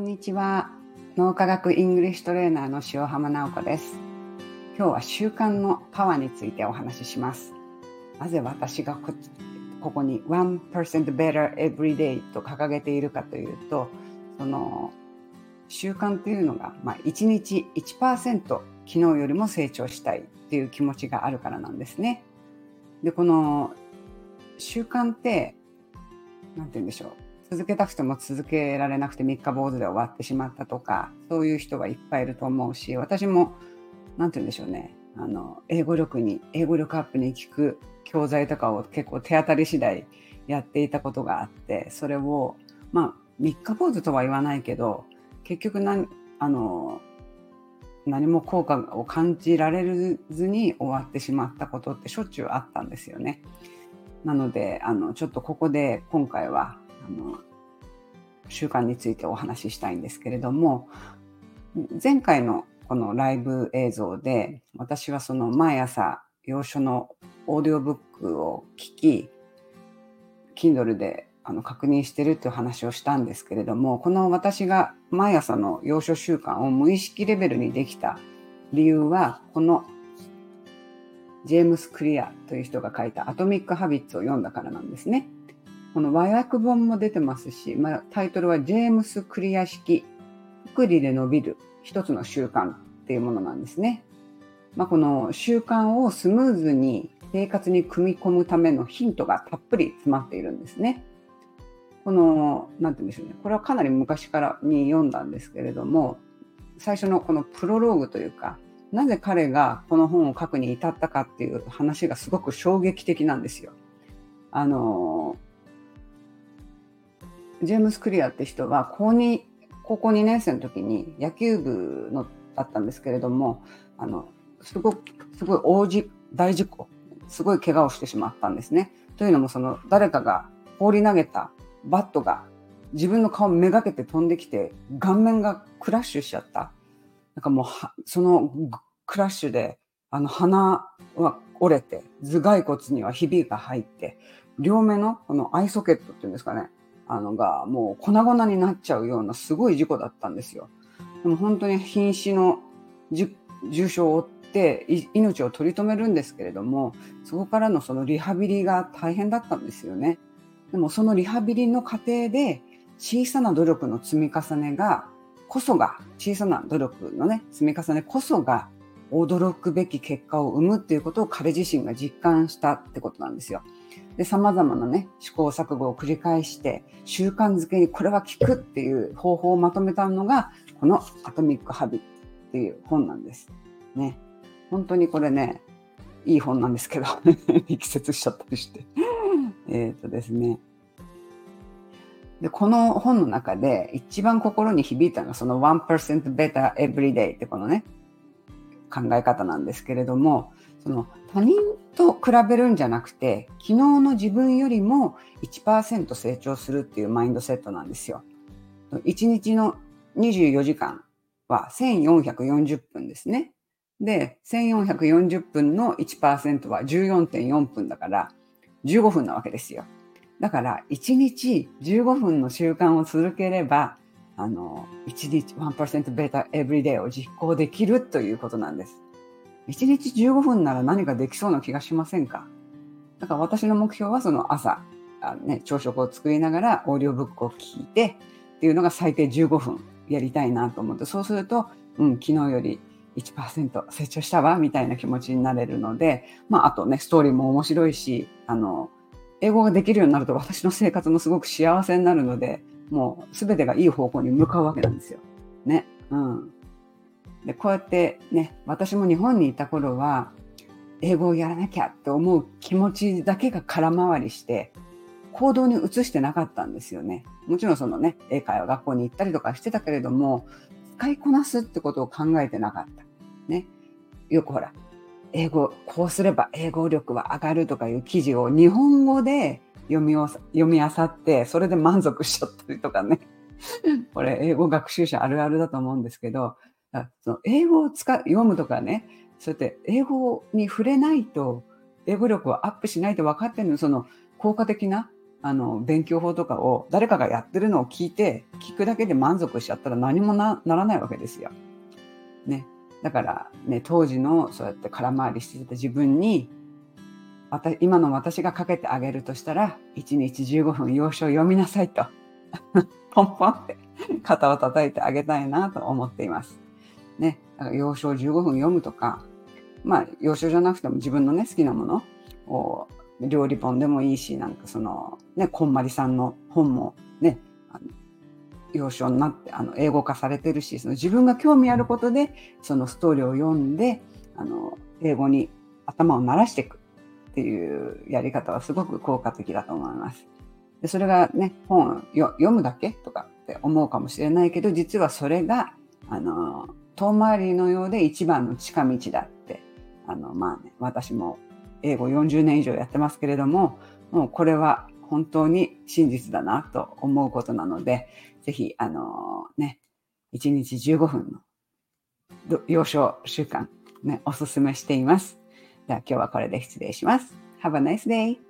んにちは。脳科学イングリッシュトレーナーの塩浜直子です。今日は習慣のパワーについてお話しします。なぜ私がこここに1% better every day と掲げているかというとその習慣というのが、まあ、1日1%昨日よりも成長したいっていう気持ちがあるからなんですね。でこの習慣って何て言うんでしょう。続けたくても続けられなくて三日坊主で終わってしまったとかそういう人はいっぱいいると思うし私も何て言うんでしょうねあの英語力に英語力アップに効く教材とかを結構手当たり次第やっていたことがあってそれをまあ三日坊主とは言わないけど結局何あの何も効果を感じられずに終わってしまったことってしょっちゅうあったんですよね。なのであのちょっとここで今回はの習慣についてお話ししたいんですけれども前回のこのライブ映像で私はその毎朝洋書のオーディオブックを聞き Kindle であの確認してるっていう話をしたんですけれどもこの私が毎朝の洋書習慣を無意識レベルにできた理由はこのジェームス・クリアという人が書いたアトミック・ハビッツを読んだからなんですね。この和訳本も出てますし、まあ、タイトルはジェームス・クリア式、福利で伸びる一つの習慣っていうものなんですね。まあ、この習慣をスムーズに生活に組み込むためのヒントがたっぷり詰まっているんですね。この、なんて言うんでしょうね。これはかなり昔からに読んだんですけれども、最初のこのプロローグというか、なぜ彼がこの本を書くに至ったかっていう話がすごく衝撃的なんですよ。あの、ジェームス・クリアって人は高2高校2年生の時に野球部のだったんですけれどもあのすごくすごい大事大事故すごい怪我をしてしまったんですね。というのもその誰かが放り投げたバットが自分の顔めがけて飛んできて顔面がクラッシュしちゃった。なんかもうそのクラッシュであの鼻は折れて頭蓋骨にはひびが入って両目のこのアイソケットっていうんですかねあのがもう粉々になっちゃうようなすごい事故だったんですよ。でも本当に瀕死の重傷を負って命を取り留めるんですけれどもそこからのそのリハビリが大変だったんですよね。でもそのリハビリの過程で小さな努力の積み重ねがこそが小さな努力のね積み重ねこそが驚くべき結果を生むっていうことを彼自身が実感したってことなんですよ。で、様々なね、試行錯誤を繰り返して、習慣づけにこれは効くっていう方法をまとめたのが、このアトミック・ハビっていう本なんです。ね。本当にこれね、いい本なんですけど、力説しちゃったりして。えっとですね。で、この本の中で一番心に響いたのがその1% better every day ってこのね、考え方なんですけれども、その他人と比べるんじゃなくて、昨日の自分よりも1%成長するっていうマインドセットなんですよ。1日の24時間は1440分ですね。で、1440分の1%は14.4分だから15分なわけですよ。だから1日15分の習慣を続ければ、あの、1日1%ベータエブリデイを実行できるということなんです。1日15分なら何かできそうな気がしませんか？だから私の目標はその朝、あのね、朝食を作りながらオーディオブックを聞いてっていうのが最低15分やりたいなと思って、そうすると、うん、昨日より1%成長したわ、みたいな気持ちになれるので、まあ、あとね、ストーリーも面白いし、あの、英語ができるようになると私の生活もすごく幸せになるので、もう全てがいい方向に向かうわけなんですよ。ね。うん。で、こうやってね、私も日本にいた頃は、英語をやらなきゃって思う気持ちだけが空回りして、行動に移してなかったんですよね。もちろんそのね、英会話学校に行ったりとかしてたけれども、使いこなすってことを考えてなかった。ね。よくほら、英語、こうすれば英語力は上がるとかいう記事を日本語で読みを読み漁って、それで満足しちゃったりとかね。これ、英語学習者あるあるだと思うんですけど、その英語を使読むとかね、そうやって英語に触れないと、英語力をアップしないと分かってるのその効果的なあの勉強法とかを誰かがやってるのを聞いて聞くだけで満足しちゃったら何もならないわけですよ。ね。だからね当時のそうやって空回りしてた自分に今の私がかけてあげるとしたら1日15分要所を読みなさいと ポンポンって肩を叩いてあげたいなと思っています。ね。だから要所を15分読むとかまあ要所じゃなくても自分のね好きなものを料理本でもいいし、なんかその、ね、こんまりさんの本もね、あの要所になって、あの、英語化されてるし、その自分が興味あることで、そのストーリーを読んで、あの、英語に頭を慣らしていくっていうやり方はすごく効果的だと思います。でそれがね、本読むだけとかって思うかもしれないけど、実はそれが、あの、遠回りのようで一番の近道だって、あの、まあね、私も英語40年以上やってますけれども、もうこれは本当に真実だなと思うことなので、ぜひ、あのね、1日15分の幼少習慣、ね、おすすめしています。では今日はこれで失礼します。Have a nice day!